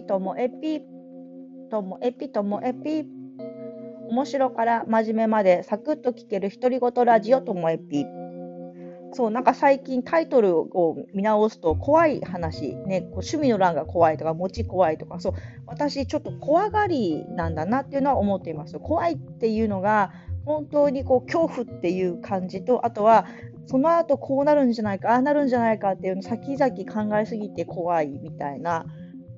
ピともエピともエピともエピ。面白から真面目までサクッと聞ける独り言ラジオともエピ。そうなんか最近タイトルを見直すと怖い話、ね、こう趣味の欄が怖いとか餅怖いとかそう私ちょっと怖がりなんだなっていうのは思っています。怖いっていうのが本当にこう恐怖っていう感じとあとはその後こうなるんじゃないかああなるんじゃないかっていうの先々考えすぎて怖いみたいな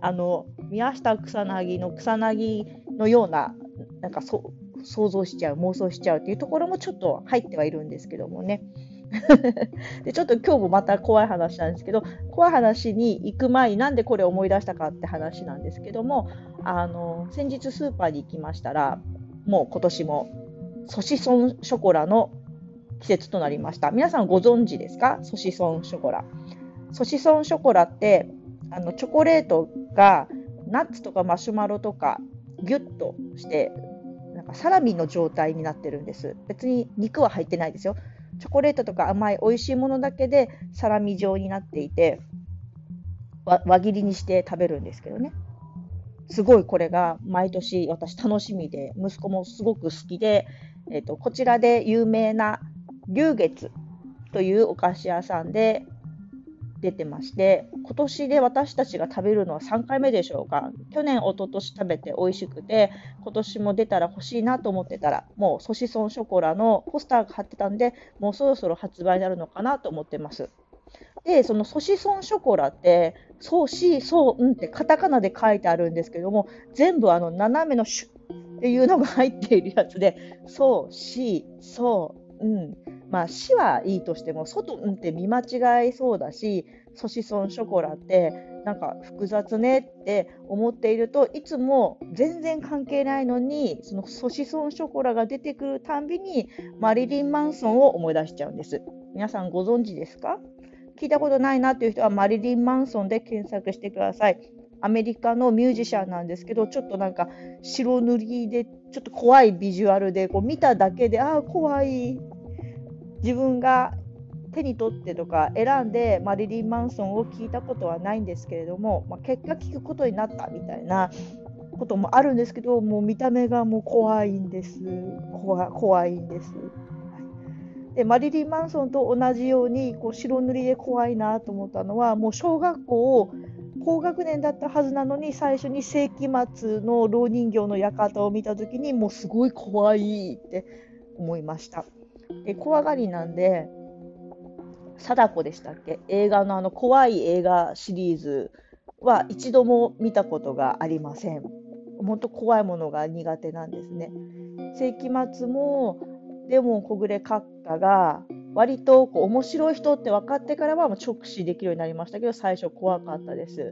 あの宮下草薙の草薙のようななんかそ想像しちゃう妄想しちゃうっていうところもちょっと入ってはいるんですけどもね。でちょっと今日もまた怖い話なんですけど怖い話に行く前になんでこれ思い出したかって話なんですけどもあの先日スーパーに行きましたらもう今年もソシソンショコラの季節となりました。皆さんご存知ですか？ソシソンショコラ。ソシソンショコラってあのチョコレートがナッツとかマシュマロとかギュッとしてなんかサラミの状態になってるんです。別に肉は入ってないですよ。チョコレートとか甘い美味しいものだけでサラミ状になっていて輪切りにして食べるんですけどね。すごいこれが毎年私楽しみで息子もすごく好きで、えーと、こちらで有名な龍月というお菓子屋さんで出てまして今年で私たちが食べるのは3回目でしょうか。去年一昨年食べて美味しくて今年も出たら欲しいなと思ってたらもうソシソンショコラのポスターが貼ってたんでもうそろそろ発売になるのかなと思ってます。でそのソシソンショコラってそうしそううんってカタカナで書いてあるんですけども全部あの斜めのシュっていうのが入っているやつでそうしそううんまあ、死はいいとしても、外って見間違いそうだし、ソシソンショコラってなんか複雑ねって思っているといつも全然関係ないのにそのソシソンショコラが出てくるたんびにマリリン・マンソンを思い出しちゃうんです。皆さんご存知ですか？聞いたことないなっていう人はマリリン・マンソンで検索してください。アメリカのミュージシャンなんですけどちょっとなんか白塗りでちょっと怖いビジュアルでこう見ただけでああ怖い自分が手に取ってとか選んでマリリン・マンソンを聞いたことはないんですけれども、まあ、結果聞くことになったみたいなこともあるんですけどもう見た目がもう怖いんです怖怖いんです。でマリリン・マンソンと同じようにこう白塗りで怖いなと思ったのはもう小学校を高学年だったはずなのに最初に世紀末の老人形の館を見た時にもうすごい怖いって思いました。で怖がりなんで貞子でしたっけ？映画のあの怖い映画シリーズは一度も見たことがありません。本当怖いものが苦手なんですね。世紀末もデモン小暮閣下が割とこう面白い人って分かってからはもう直視できるようになりましたけど最初怖かったです。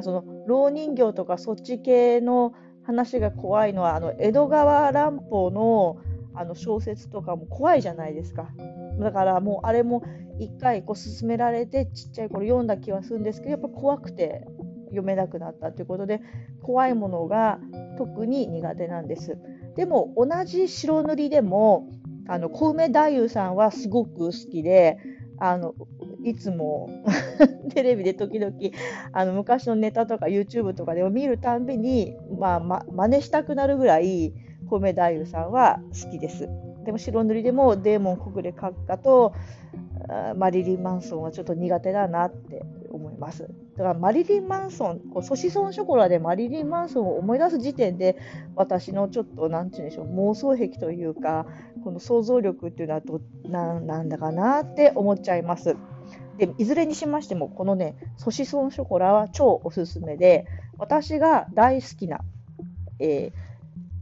その老人形とかそっち系の話が怖いのはあの江戸川乱歩のあの小説とかも怖いじゃないですか。だからもうあれも一回こう勧められてちっちゃい頃読んだ気はするんですけどやっぱ怖くて読めなくなったということで怖いものが特に苦手なんです。でも同じ白塗りでもあの小梅太夫さんはすごく好きであのいつも テレビで時々あの昔のネタとか YouTube とかでも見るたんびに、まあま、真似したくなるぐらい小梅太夫さんは好きです。でも白塗りでもデーモン小暮閣下とマリリン・マンソンはちょっと苦手だなって思います。だからマリリン・マンソン、こうソシソンショコラでマリリン・マンソンを思い出す時点で私のちょっと何て言うんでしょう妄想癖というかこの想像力っていうのはどななんだかなって思っちゃいます。でいずれにしましてもこのねソシソンショコラは超おすすめで私が大好きな、えー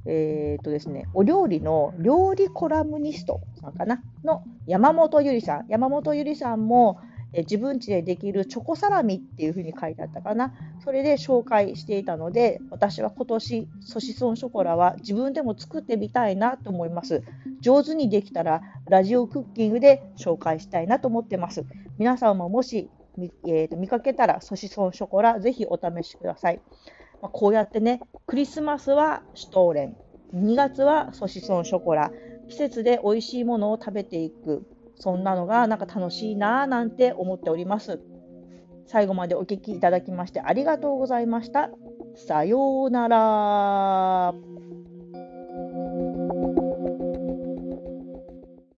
えーとですね、お料理の料理コラムニストさんかな？の山本ゆりさん。山本ゆりさんも、え自分家でできるチョコサラミっていうふうに書いてあったかな？それで紹介していたので、私は今年、ソシソンショコラは自分でも作ってみたいなと思います。上手にできたら、ラジオクッキングで紹介したいなと思ってます。皆さんももし、えー、と見かけたら、ソシソンショコラ、ぜひお試しください。まあ、こうやってね、クリスマスはシュトーレン、2月はソシソンショコラ、季節で美味しいものを食べていく、そんなのがなんか楽しいなぁなんて思っております。最後までお聴きいただきましてありがとうございました。さようなら。